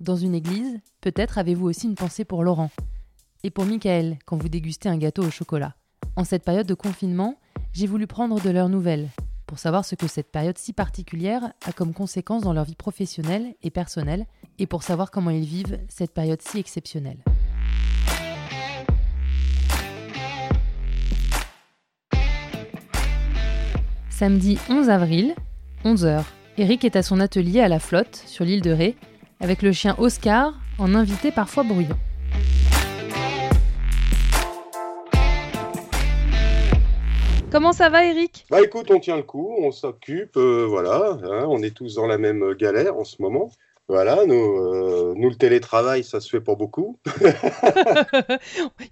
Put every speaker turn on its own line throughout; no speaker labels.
dans une église, peut-être avez-vous aussi une pensée pour Laurent. Et pour Michael quand vous dégustez un gâteau au chocolat. En cette période de confinement, j'ai voulu prendre de leurs nouvelles, pour savoir ce que cette période si particulière a comme conséquence dans leur vie professionnelle et personnelle, et pour savoir comment ils vivent cette période si exceptionnelle. Samedi 11 avril, 11h, Eric est à son atelier à la flotte, sur l'île de Ré, avec le chien Oscar, en invité parfois bruyant. Comment ça va, Eric?
Bah écoute, on tient le coup, on s'occupe, euh, voilà, hein, on est tous dans la même galère en ce moment. Voilà, nous, euh, nous, le télétravail, ça se fait pas beaucoup.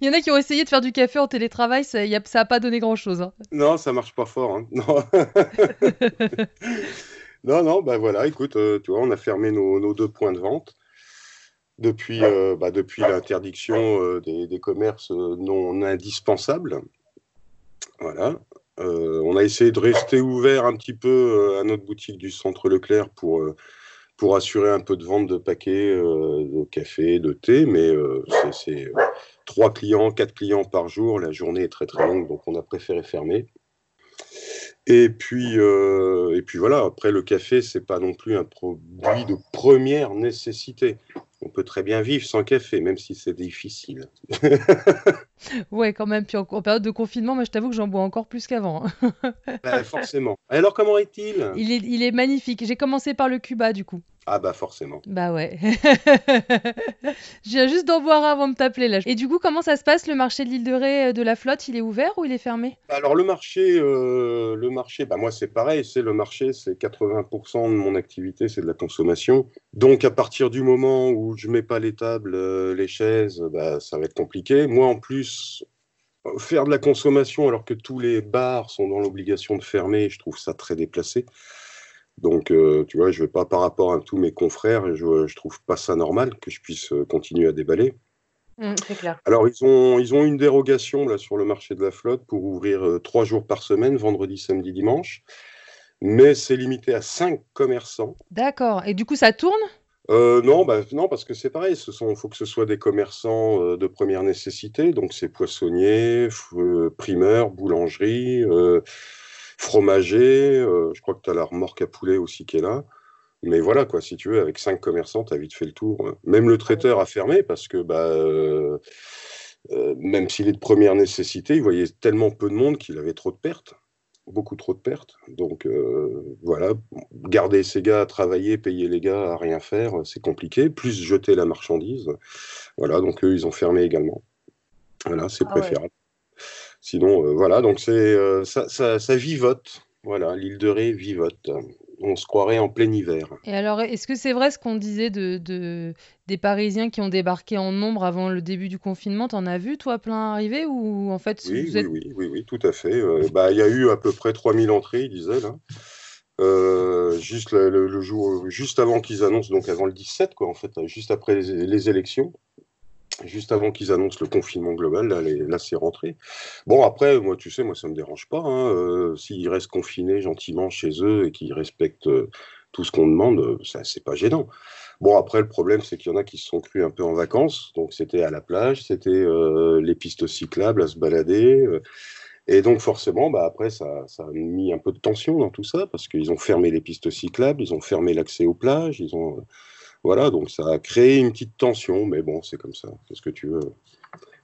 Il y en a qui ont essayé de faire du café en télétravail, ça n'a pas donné grand-chose. Hein.
Non, ça marche pas fort. Hein. Non. non, non, bah voilà, écoute, euh, tu vois, on a fermé nos, deux points de vente depuis, bah, depuis l'interdiction des, des, commerces non indispensables. Voilà. Euh, on a essayé de rester ouvert un petit peu euh, à notre boutique du centre Leclerc pour, euh, pour assurer un peu de vente de paquets de café, de thé, mais c'est trois clients, quatre clients par jour. La journée est très très longue, donc on a préféré fermer. Et puis, et puis voilà, après le café, c'est pas non plus un produit de première nécessité on peut très bien vivre sans café, même si c'est difficile.
ouais, quand même. Puis en, période de confinement, moi, je t'avoue que j'en bois encore plus qu'avant.
Hein. Ben, forcément. Alors, comment est-il?
Il est, il est magnifique. J'ai commencé par le Cuba, du coup.
Ah bah forcément.
Bah ouais. Je viens juste d'en boire avant de t'appeler là. Et du coup, comment ça se passe le marché de l'île de Ré euh, de la flotte? Il est ouvert ou il est fermé?
Alors le marché, euh, le marché, bah moi c'est pareil. C'est le marché, c'est 80% de mon activité, c'est de la consommation. Donc à partir du moment où je mets pas les tables, euh, les chaises, bah, ça va être compliqué. Moi en plus, faire de la consommation alors que tous les bars sont dans l'obligation de fermer, je trouve ça très déplacé. Donc, euh, tu vois, je vais pas par rapport à tous mes confrères, je, je trouve pas ça normal que je puisse euh, continuer à déballer.
Mmh, c'est clair.
Alors, ils ont, ils ont une dérogation là sur le marché de la flotte pour ouvrir euh, trois jours par semaine, vendredi, samedi, dimanche. Mais c'est limité à cinq commerçants.
D'accord. Et du coup, ça tourne?
Non, bah, non, parce que c'est pareil. Il faut que ce soit des commerçants de première nécessité. Donc, c'est poissonniers, primeurs, boulangerie fromager. Euh, je crois que tu as la remorque à poulet aussi qui est là. Mais voilà, quoi, si tu veux, avec cinq commerçants, tu as vite fait le tour. Même le traiteur a fermé parce que, bah, euh, euh, même s'il est de première nécessité, il voyait tellement peu de monde qu'il avait trop de pertes, beaucoup trop de pertes. Donc voilà, garder ces gars à travailler, payer les gars à rien faire, c'est compliqué. Plus jeter la marchandise. Voilà, donc eux, ils ont fermé également. Voilà, c'est ah préférable. Sinon, euh, voilà, donc c'est euh, ça, ça, vivote. Voilà, l'île de Ré vivote. On se croirait en plein hiver.
Et alors, est-ce que c'est vrai ce qu'on disait de, des Parisiens qui ont débarqué en nombre avant le début du confinement? T'en as vu, toi, plein arriver ou en fait
oui, oui, oui, oui, oui, tout à fait. Euh, bah, il y a eu à peu près 3000 entrées, ils disaient, là. juste le, jour, juste avant qu'ils annoncent, donc avant le 17, quoi, en fait, juste après les élections juste avant qu'ils annoncent le confinement global, là, c'est rentré. Bon, après, moi, tu sais, moi, ça me dérange pas. Hein, euh, s'ils restent confinés gentiment chez eux et qu'ils respectent euh, tout ce qu'on demande, euh, ça, c'est pas gênant. Bon, après, le problème, c'est qu'il y en a qui se sont crus un peu en vacances. Donc, c'était à la plage, c'était les pistes cyclables à se balader. et donc, forcément, bah, après, ça, ça, a mis un peu de tension dans tout ça parce qu'ils ont fermé les pistes cyclables, ils ont fermé l'accès aux plages, ils ont voilà, donc ça a créé une petite tension, mais bon, c'est comme ça. Qu'est-ce que tu veux?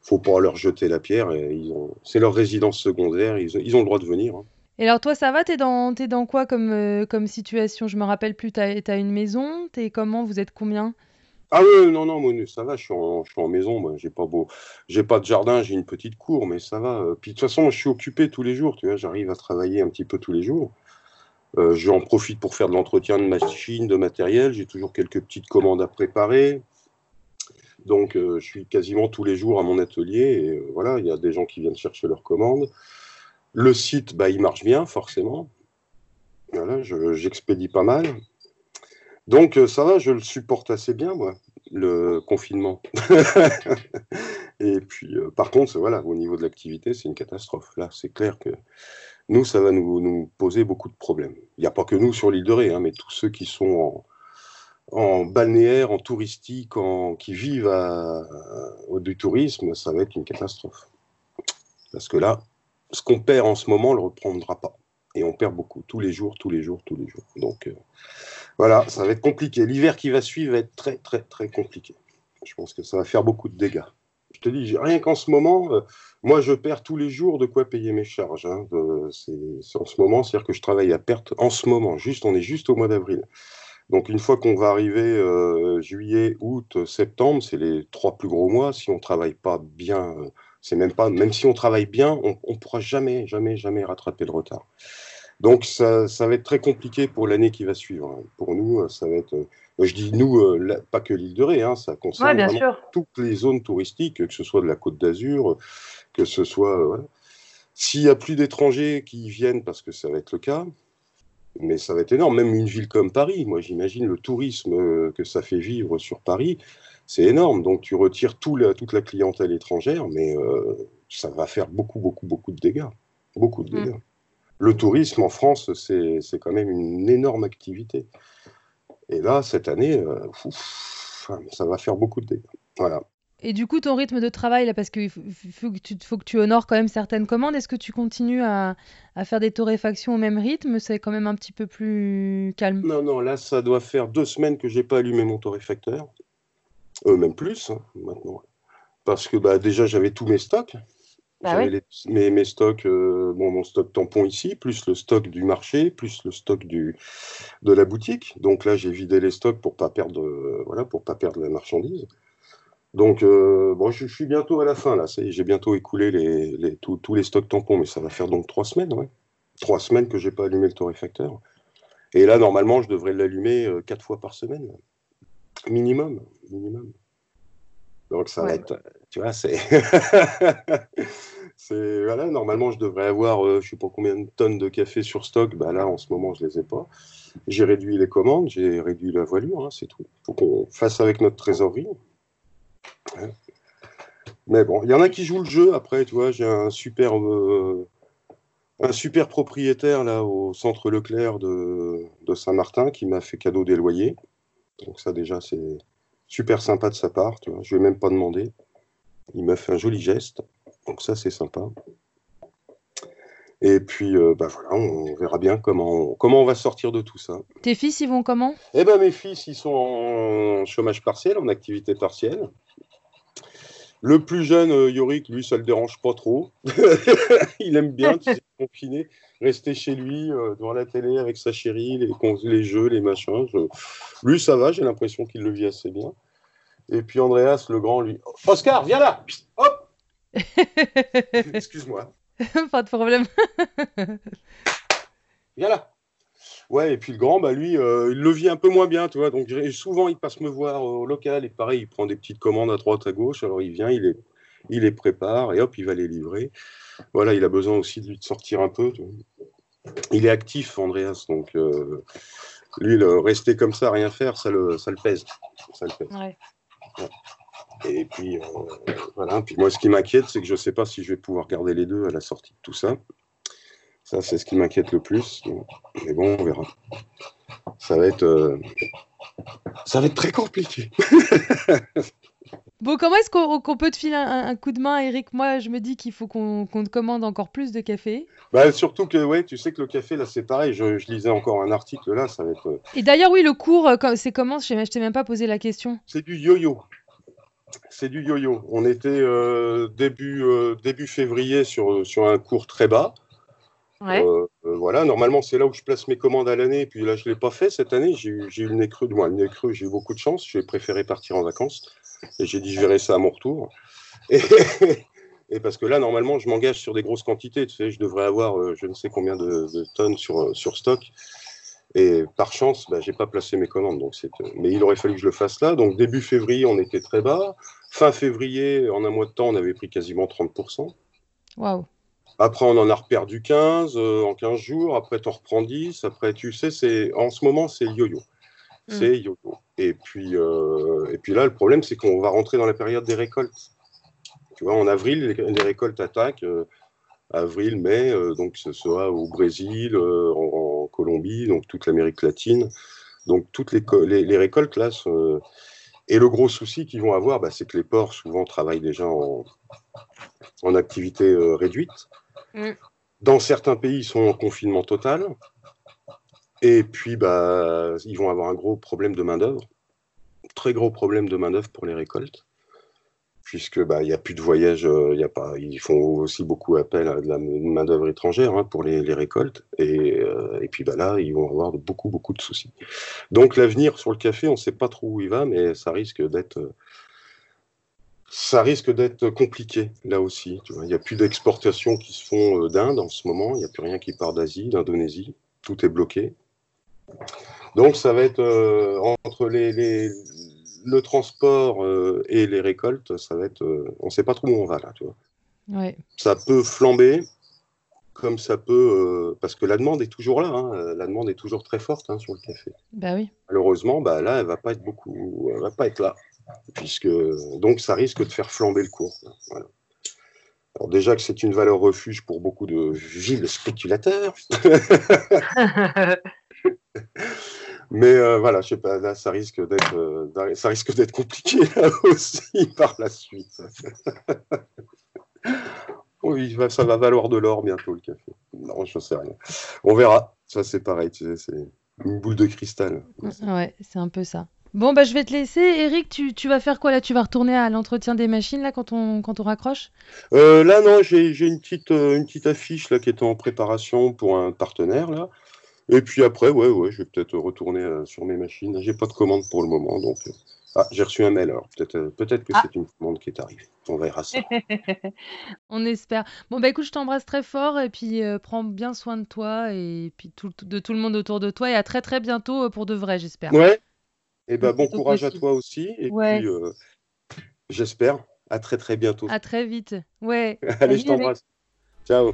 Faut pas leur jeter la pierre. Et ils ont, c'est leur résidence secondaire. Ils, ils, ont le droit de venir. Hein.
Et alors toi, ça va? T'es dans, es dans quoi comme, euh, comme situation? Je me rappelle plus. T'as as une maison? T'es comment? Vous êtes combien?
Ah oui, non, non, moi, ça va, je suis en, je suis en maison, moi, j'ai pas beau, j'ai pas de jardin, j'ai une petite cour, mais ça va. Puis de toute façon, je suis occupé tous les jours, tu vois, j'arrive à travailler un petit peu tous les jours. Euh, j'en profite pour faire de l'entretien de machines, de matériel. J'ai toujours quelques petites commandes à préparer. Donc, je suis quasiment tous les jours à mon atelier et voilà, il y a des gens qui viennent chercher leurs commandes. Le site, bah, il marche bien, forcément. Voilà, j'expédie pas mal. Donc, ça va, je le supporte assez bien, moi, le confinement. et puis, par contre, voilà, au niveau de l'activité, c'est une catastrophe. Là, c'est clair que nous, ça va nous, poser beaucoup de problèmes. Il n'y a pas que nous sur l'île de Ré, hein, mais tous ceux qui sont en, balnéaire, en touristique, qui vivent du tourisme, ça va être une catastrophe. Parce que là, ce qu'on perd en ce moment, on ne le reprendra pas. Et on perd beaucoup, tous les jours, tous les jours, tous les jours. Donc euh, voilà, ça va être compliqué. L'hiver qui va suivre va être très, très, très compliqué. Je pense que ça va faire beaucoup de dégâts. Te dis, rien qu'en ce moment, euh, moi, je perds tous les jours de quoi payer mes charges. Hein. c'est en ce moment, c'est-à-dire que je travaille à perte en ce moment. Juste, on est juste au mois d'avril. Donc, une fois qu'on va arriver euh, juillet, août, septembre, c'est les trois plus gros mois. Si on travaille pas bien c'est même pas, même si on travaille bien, on ne pourra jamais, jamais, jamais rattraper le retard. Donc ça, ça va être très compliqué pour l'année qui va suivre. Hein. Pour nous, ça va être, euh, je dis nous, euh, pas que l'île de Ré, hein, ça concerne toutes les zones touristiques, que ce soit de la Côte d'Azur, que ce soit. Euh, S'il n'y a plus d'étrangers qui viennent, parce que ça va être le cas, mais ça va être énorme. Même une ville comme Paris, moi j'imagine le tourisme que ça fait vivre sur Paris c'est énorme. Donc tu retires tout toute la clientèle étrangère, mais euh, ça va faire beaucoup, beaucoup, beaucoup de dégâts. Beaucoup de mm. dégâts. Le tourisme en France, c'est quand même une énorme activité. Et là, cette année, euh, ça va faire beaucoup de dégâts. Voilà.
Et du coup, ton rythme de travail, là, parce qu'il faut, que tu, faut que tu honores quand même certaines commandes, est-ce que tu continues à, à, faire des torréfactions au même rythme C'est quand même un petit peu plus calme?
Non, non, là, ça doit faire deux semaines que j'ai pas allumé mon torréfacteur. Euh, même plus hein, maintenant. Parce que bah, déjà, j'avais tous mes stocks. Bah mes, mes, stocks, euh, bon, mon stock tampon ici, plus le stock du marché, plus le stock du, de la boutique. Donc là, j'ai vidé les stocks pour pas perdre, euh, voilà, pour pas perdre la marchandise. Donc, bon, je, suis bientôt à la fin là. J'ai bientôt écoulé les, les, tous les stocks tampons, mais ça va faire donc trois semaines, ouais. Trois semaines que j'ai pas allumé le torréfacteur. Et là, normalement, je devrais l'allumer quatre fois par semaine. Minimum, minimum. Donc ça va être, tu vois, c'est, c'est voilà. Normalement, je devrais avoir, euh, je sais pas combien de tonnes de café sur stock. Bah là, en ce moment, je les ai pas. J'ai réduit les commandes, j'ai réduit la voilure, hein, c'est tout. Faut qu'on fasse avec notre trésorerie. Mais bon, il y en a qui jouent le jeu. Après, tu vois, j'ai un super, euh, un super propriétaire là au centre Leclerc de, de Saint-Martin qui m'a fait cadeau des loyers. Donc ça déjà, c'est super sympa de sa part. Tu vois. Je ne lui ai même pas demandé. Il m'a fait un joli geste. Donc ça, c'est sympa. Et puis, euh, bah voilà, on verra bien comment on, comment on va sortir de tout ça.
Tes fils, ils vont comment?
Eh ben, mes fils, ils sont en chômage partiel, en activité partielle. Le plus jeune, euh, Yorick, lui, ça le dérange pas trop. il aime bien, tu confiné, rester chez lui, euh, devant la télé avec sa chérie, les, les jeux, les machins. Lui, ça va, j'ai l'impression qu'il le vit assez bien. Et puis Andreas, le grand, lui. Oscar, viens là Hop Excuse-moi.
pas de problème.
viens là Ouais, et puis le grand, bah lui, euh, il le vit un peu moins bien, tu vois. Donc souvent, il passe me voir au local et pareil, il prend des petites commandes à droite, à gauche. Alors il vient, il les, il les prépare et hop, il va les livrer. Voilà, il a besoin aussi de lui sortir un peu. Il est actif, Andreas, donc euh, lui, le, rester comme ça, rien faire, ça le, ça le pèse. Ça le pèse. Et puis, euh, voilà. Puis moi, ce qui m'inquiète, c'est que je ne sais pas si je vais pouvoir garder les deux à la sortie de tout ça. Ça, c'est ce qui m'inquiète le plus. Mais bon, on verra. Ça va être, euh, ça va être très compliqué.
bon, comment est-ce qu'on peut te filer un, coup de main, Eric? Moi, je me dis qu'il faut qu'on te commande encore plus de café.
Bah, surtout que, ouais, tu sais que le café, là, c'est pareil. Je, lisais encore un article, là, ça va être... Euh,
Et d'ailleurs, oui, le cours, euh, c'est comment? Je ne t'ai même pas posé la question.
C'est du yo-yo. C'est du yo-yo. On était début, début février sur, sur un cours très bas. Euh, euh, voilà, normalement, c'est là où je place mes commandes à l'année. Puis là, je ne l'ai pas fait cette année. J'ai eu le nez creux. Moi, le nez creux, j'ai eu beaucoup de chance. J'ai préféré partir en vacances. Et j'ai dit, je verrai ça à mon retour. Et, parce que là, normalement, je m'engage sur des grosses quantités. Tu sais, je devrais avoir euh, je ne sais combien de, tonnes sur, sur stock. Et par chance, bah, j'ai pas placé mes commandes. Donc mais il aurait fallu que je le fasse là. Donc début février, on était très bas. Fin février, en un mois de temps, on avait pris quasiment 30%.
Waouh.
Après, on en a reperdu 15 euh, en 15 jours. Après, tu en reprends 10. Après, tu sais, c'est en ce moment, c'est yo-yo. Mm. C'est yo-yo. Et puis, euh, et puis là, le problème, c'est qu'on va rentrer dans la période des récoltes. Tu vois, en avril, les, récoltes attaquent. Euh, avril, mai, donc ce sera au Brésil, en, Colombie, donc toute l'Amérique latine. Donc toutes les, les, récoltes là. Et le gros souci qu'ils vont avoir, bah, c'est que les ports souvent travaillent déjà en, en activité réduite. Mm. Dans certains pays, ils sont en confinement total. Et puis, bah, ils vont avoir un gros problème de main-d'œuvre. Très gros problème de main-d'œuvre pour les récoltes. Puisque bah, il n'y a plus de voyage, euh, y a pas, ils font aussi beaucoup appel à de la main-d'œuvre étrangère hein, pour les, récoltes. Et, euh, et, puis bah, là, ils vont avoir beaucoup, beaucoup de soucis. Donc l'avenir sur le café, on ne sait pas trop où il va, mais ça risque d'être ça risque d'être compliqué là aussi. Il n'y a plus d'exportations qui se font euh, d'Inde en ce moment, il n'y a plus rien qui part d'Asie, d'Indonésie, tout est bloqué. Donc ça va être euh, entre les, le transport euh, et les récoltes, ça va être, on ne sait pas trop où on va là. Tu vois. Ça peut flamber, comme ça peut, parce que la demande est toujours là, hein. la demande est toujours très forte hein, sur le café.
Bah oui.
Malheureusement, bah là, elle va pas être beaucoup, elle va pas être là puisque donc ça risque de faire flamber le cours. Alors déjà que c'est une valeur refuge pour beaucoup de villes spéculateurs. Mais euh, voilà, je sais pas, là ça risque d'être euh, ça risque d'être compliqué là aussi par la suite. oui, ça va valoir de l'or bientôt le café. Non, je sais rien. On verra. Ça c'est pareil, tu sais, c'est une boule de cristal.
Ouais, c'est un peu ça. Bon, bah, je vais te laisser. Eric, tu, tu vas faire quoi là? Tu vas retourner à l'entretien des machines là quand on, quand on raccroche?
Euh, Là, non, j'ai une, petite, euh, une petite affiche là qui est en préparation pour un partenaire là. Et puis après, ouais, ouais, je vais peut-être retourner euh, sur mes machines. J'ai pas de commande pour le moment, donc. Ah, j'ai reçu un mail alors. Peut-être peut que ah. c'est une commande qui est arrivée. On verra ça.
on espère. Bon, bah écoute, je t'embrasse très fort et puis prends bien soin de toi et puis tout, de tout le monde autour de toi et à très très bientôt pour de vrai, j'espère.
Ouais, et eh ben, bon courage à toi aussi. Et puis, euh, j'espère, à très très bientôt.
À très vite. Ouais.
Allez, je t'embrasse. Ciao.